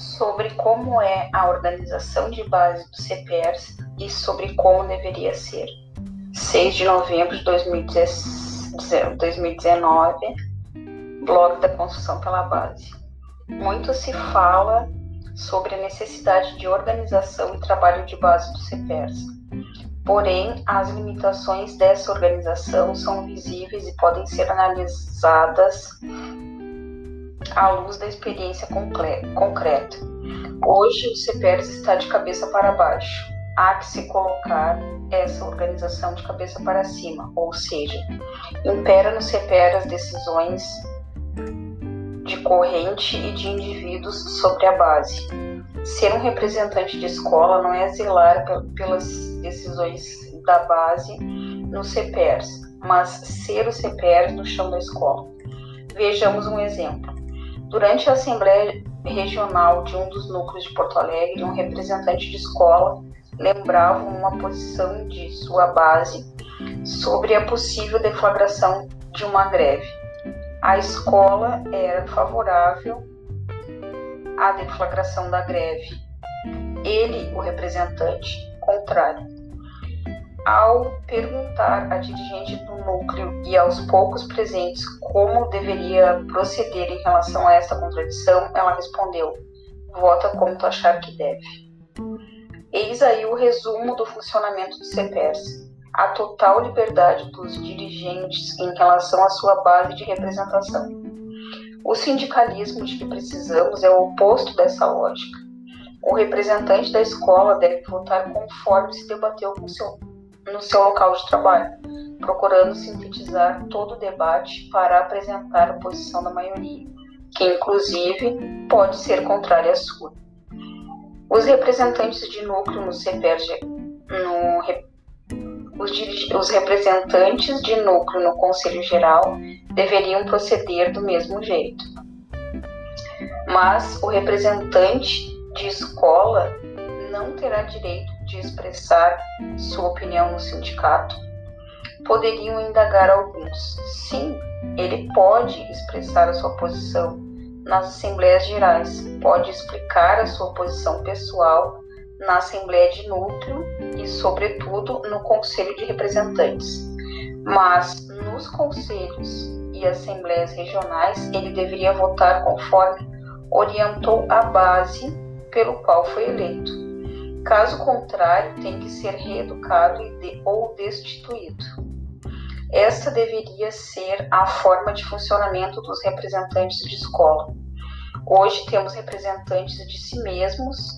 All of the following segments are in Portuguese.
sobre como é a organização de base do CPERS e sobre como deveria ser. 6 de novembro de 2019, blog da construção pela base. Muito se fala sobre a necessidade de organização e trabalho de base do CPERS. Porém, as limitações dessa organização são visíveis e podem ser analisadas à luz da experiência concreta. Hoje, o CPERS está de cabeça para baixo. Há que se colocar essa organização de cabeça para cima, ou seja, impera no CPER as decisões de corrente e de indivíduos sobre a base. Ser um representante de escola não é zelar pelas decisões da base no CPERS, mas ser o CPERS no chão da escola. Vejamos um exemplo. Durante a Assembleia Regional de um dos núcleos de Porto Alegre, um representante de escola lembrava uma posição de sua base sobre a possível deflagração de uma greve. A escola era favorável à deflagração da greve. Ele, o representante, contrário. Ao perguntar à dirigente do núcleo e aos poucos presentes como deveria proceder em relação a esta contradição, ela respondeu: Vota como tu achar que deve. Eis aí o resumo do funcionamento do CEPERS. A total liberdade dos dirigentes em relação à sua base de representação. O sindicalismo de que precisamos é o oposto dessa lógica. O representante da escola deve votar conforme se debateu com seu no seu local de trabalho, procurando sintetizar todo o debate para apresentar a posição da maioria, que inclusive pode ser contrária à sua. Os representantes de núcleo no no, os, os representantes de núcleo no Conselho Geral deveriam proceder do mesmo jeito. Mas o representante de escola não terá direito de expressar sua opinião no sindicato? Poderiam indagar alguns. Sim, ele pode expressar a sua posição nas assembleias gerais, pode explicar a sua posição pessoal na assembleia de núcleo e, sobretudo, no conselho de representantes. Mas nos conselhos e assembleias regionais, ele deveria votar conforme orientou a base pelo qual foi eleito Caso contrário, tem que ser reeducado de, ou destituído. Essa deveria ser a forma de funcionamento dos representantes de escola. Hoje temos representantes de si mesmos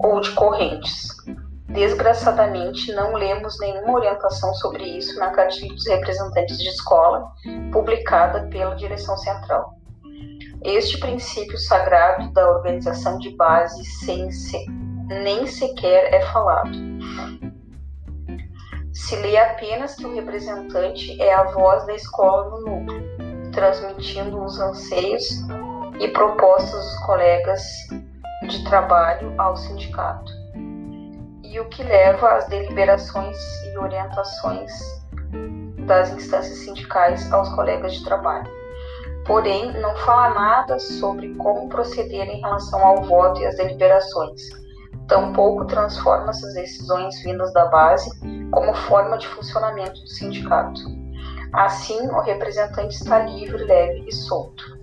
ou de correntes. Desgraçadamente, não lemos nenhuma orientação sobre isso na cartilha dos representantes de escola, publicada pela direção central. Este princípio sagrado da organização de base sem nem sequer é falado. Se lê apenas que o representante é a voz da escola no núcleo, transmitindo os anseios e propostas dos colegas de trabalho ao sindicato, e o que leva às deliberações e orientações das instâncias sindicais aos colegas de trabalho. Porém, não fala nada sobre como proceder em relação ao voto e às deliberações tampouco transforma essas decisões vindas da base como forma de funcionamento do sindicato. Assim, o representante está livre, leve e solto.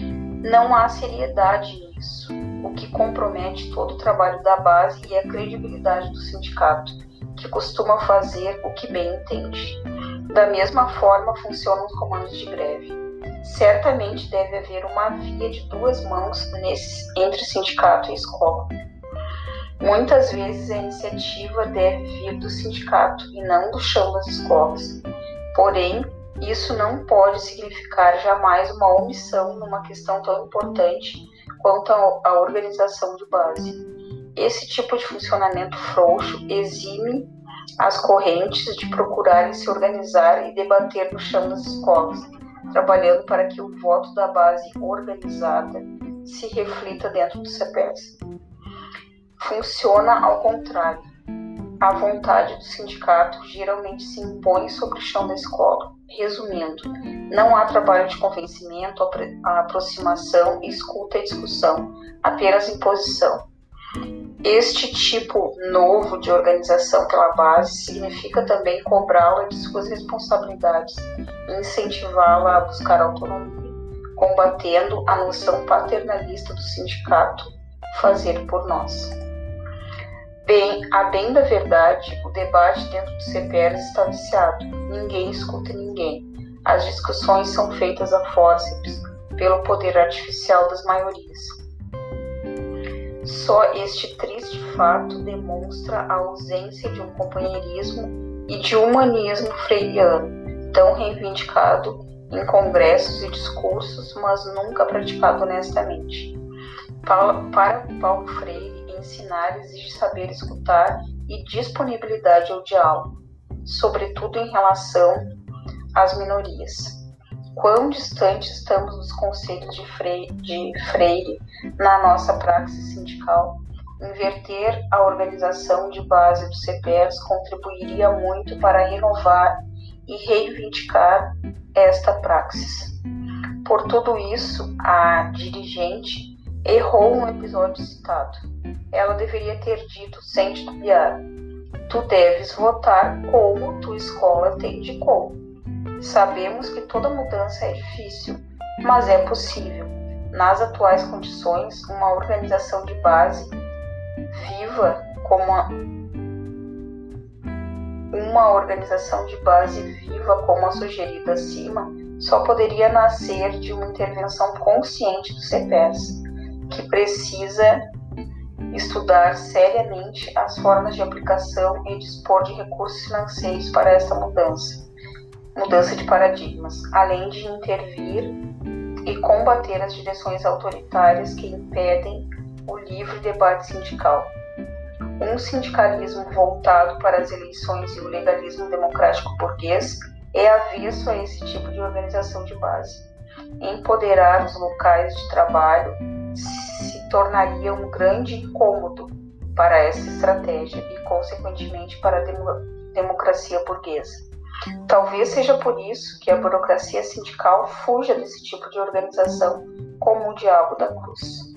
Não há seriedade nisso, o que compromete todo o trabalho da base e a credibilidade do sindicato, que costuma fazer o que bem entende. Da mesma forma funcionam os comandos de greve. Certamente deve haver uma via de duas mãos nesse, entre sindicato e escola Muitas vezes a iniciativa deve vir do sindicato e não do chão das escolas. Porém, isso não pode significar jamais uma omissão numa questão tão importante quanto a organização de base. Esse tipo de funcionamento frouxo exime as correntes de procurarem se organizar e debater no chão das escolas, trabalhando para que o voto da base organizada se reflita dentro do CPS funciona ao contrário. A vontade do sindicato geralmente se impõe sobre o chão da escola. Resumindo, não há trabalho de convencimento, aproximação, escuta e discussão, apenas imposição. Este tipo novo de organização pela base significa também cobrá-la de suas responsabilidades incentivá-la a buscar autonomia, combatendo a noção paternalista do sindicato fazer por nós. Bem, a bem da verdade, o debate dentro do CPR está viciado. Ninguém escuta ninguém. As discussões são feitas a fórceps pelo poder artificial das maiorias. Só este triste fato demonstra a ausência de um companheirismo e de humanismo freiriano, tão reivindicado em congressos e discursos, mas nunca praticado honestamente. Para Paulo Freire, ensinar exige saber escutar e disponibilidade ao diálogo, sobretudo em relação às minorias. Quão distante estamos dos conceitos de Freire, de Freire na nossa praxis sindical? Inverter a organização de base do CPES contribuiria muito para renovar e reivindicar esta praxis. Por tudo isso, a dirigente errou no episódio citado ela deveria ter dito sem titubear: Tu deves votar como tua escola te indicou. Sabemos que toda mudança é difícil, mas é possível. Nas atuais condições, uma organização de base viva como a uma organização de base viva como a sugerida acima só poderia nascer de uma intervenção consciente do CPES, que precisa estudar seriamente as formas de aplicação e dispor de recursos financeiros para essa mudança, mudança de paradigmas, além de intervir e combater as direções autoritárias que impedem o livre debate sindical. Um sindicalismo voltado para as eleições e o legalismo democrático burguês é avesso a esse tipo de organização de base. Empoderar os locais de trabalho se tornaria um grande incômodo para essa estratégia e, consequentemente, para a democracia burguesa. Talvez seja por isso que a burocracia sindical fuja desse tipo de organização como o diabo da cruz.